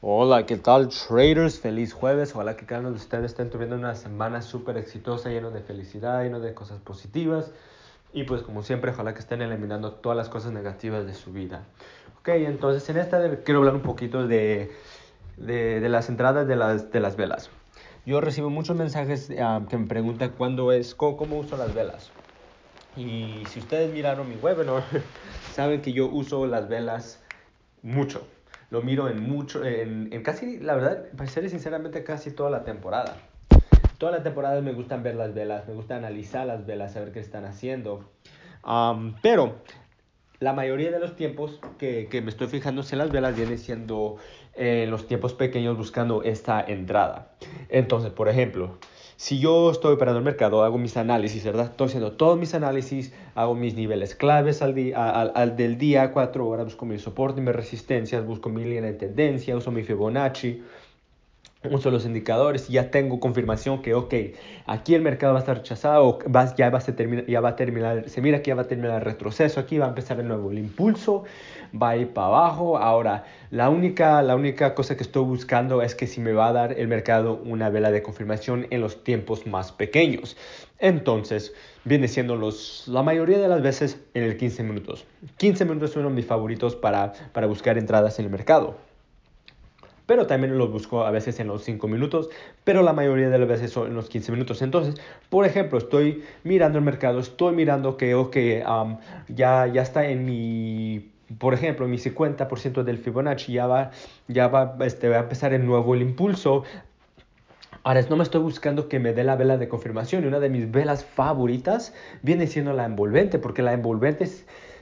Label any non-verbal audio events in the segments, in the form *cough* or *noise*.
Hola, ¿qué tal traders? Feliz jueves. Ojalá que cada uno de ustedes estén teniendo una semana súper exitosa, lleno de felicidad, lleno de cosas positivas. Y pues como siempre, ojalá que estén eliminando todas las cosas negativas de su vida. Ok, entonces en esta quiero hablar un poquito de, de, las entradas de las, de las velas. Yo recibo muchos mensajes uh, que me preguntan cuándo es, cómo, cómo uso las velas. Y si ustedes miraron mi webinar, *laughs* saben que yo uso las velas mucho lo miro en mucho, en, en casi, la verdad, para ser sinceramente, casi toda la temporada. Toda la temporada me gustan ver las velas, me gusta analizar las velas, saber qué están haciendo. Pero la mayoría de los tiempos que, que me estoy fijando en las velas viene siendo eh, los tiempos pequeños buscando esta entrada. Entonces, por ejemplo, si yo estoy operando el mercado, hago mis análisis, ¿verdad? Estoy haciendo todos mis análisis, hago mis niveles claves al, día, al, al del día, cuatro horas, busco mi soporte mis resistencias, busco mi línea de tendencia, uso mi Fibonacci, uso los indicadores y ya tengo confirmación que, ok, aquí el mercado va a estar rechazado, va, ya, va a terminar, ya va a terminar, se mira que ya va a terminar el retroceso, aquí va a empezar de nuevo el impulso, va a ir para abajo. Ahora, la única, la única cosa que estoy buscando es que si me va a dar el mercado una vela de confirmación en los tiempos más pequeños. Entonces, viene siendo los, la mayoría de las veces en el 15 minutos. 15 minutos de mis favoritos para, para buscar entradas en el mercado pero también los busco a veces en los 5 minutos, pero la mayoría de las veces son en los 15 minutos. Entonces, por ejemplo, estoy mirando el mercado, estoy mirando que um, ya, ya está en mi por ejemplo, mi 50% del Fibonacci ya va, ya va, este, va a empezar el nuevo el impulso. Ahora, no me estoy buscando que me dé la vela de confirmación. Y una de mis velas favoritas viene siendo la envolvente, porque la envolvente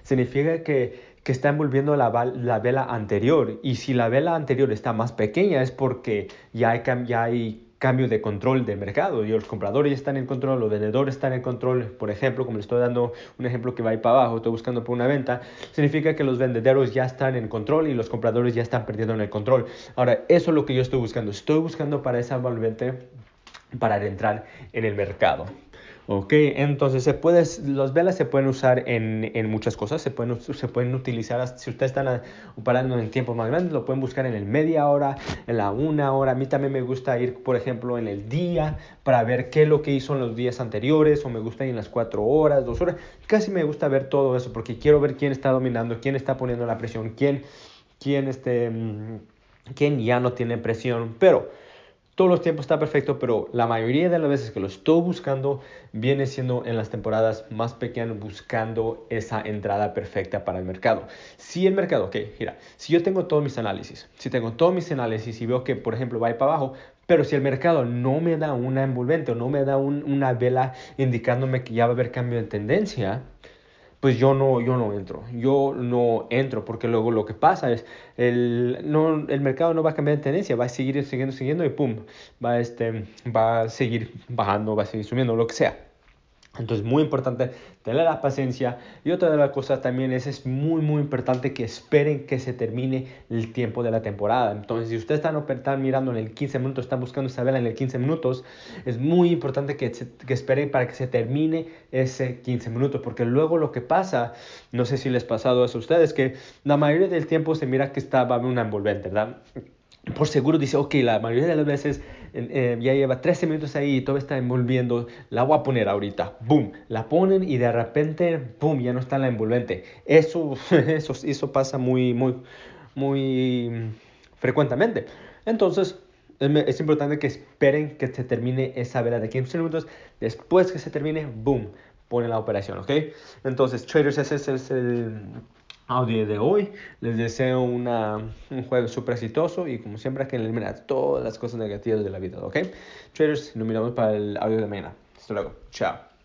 significa que, que está envolviendo la, la, vela anterior. Y si la vela anterior está más pequeña es porque ya hay, cambio de control de mercado. Y los compradores ya están en control, los vendedores están en control. Por ejemplo, como le estoy dando un ejemplo que va ahí para abajo, estoy buscando por una venta, significa que los vendedores ya están en control y los compradores ya están perdiendo en el control. Ahora, eso es lo que yo estoy buscando. Estoy buscando para esa envolvente para entrar en el mercado. Ok, entonces se puede, las velas se pueden usar en, en, muchas cosas, se pueden, utilizar, si ustedes están operando en tiempos más grandes, lo pueden buscar en el media hora, en la una hora. A mí también me gusta ir, por ejemplo, en el día para ver qué es lo que hizo en los días anteriores, o me gusta ir en las cuatro horas, dos horas. Casi me gusta ver todo eso porque quiero ver quién está dominando, quién está poniendo la presión, quién, quién, este, mm, quién ya no tiene presión, pero todos los tiempos está perfecto, pero la mayoría de las veces que lo estoy buscando viene siendo en las temporadas más pequeñas buscando esa entrada perfecta para el mercado. Si el mercado, ok, mira, si yo tengo todos mis análisis, si tengo todos mis análisis y veo que, por ejemplo, va a para abajo, pero si el mercado no me da una envolvente o no me da un, una vela indicándome que ya va a haber cambio de tendencia, pues yo no, yo no entro. Yo no entro porque luego lo que pasa es el, no, el mercado no va a cambiar de tendencia, va a seguir siguiendo, siguiendo y pum, va, este, va a seguir bajando, va a seguir subiendo, lo que sea. Entonces, muy importante tener la paciencia. Y otra de las cosas también es, es muy, muy importante que esperen que se termine el tiempo de la temporada. Entonces, si ustedes están, están mirando en el 15 minutos, están buscando esa vela en el 15 minutos, es muy importante que, que esperen para que se termine ese 15 minutos. Porque luego lo que pasa, no sé si les ha pasado eso a ustedes, que la mayoría del tiempo se mira que está, va a haber una envolvente, ¿verdad? Por seguro dice, ok, la mayoría de las veces eh, ya lleva 13 minutos ahí y todo está envolviendo, la voy a poner ahorita, boom, la ponen y de repente, boom, ya no está la envolvente. Eso, *laughs* eso, eso pasa muy, muy, muy frecuentemente. Entonces, es importante que esperen que se termine esa vela de 15 minutos. Después que se termine, boom, ponen la operación, ¿ok? Entonces, traders, ese es el audio de hoy. Les deseo una, un jueves súper exitoso y como siempre que eliminar todas las cosas negativas de la vida, ¿ok? Traders, nos miramos para el audio de mañana. Hasta luego. Chao.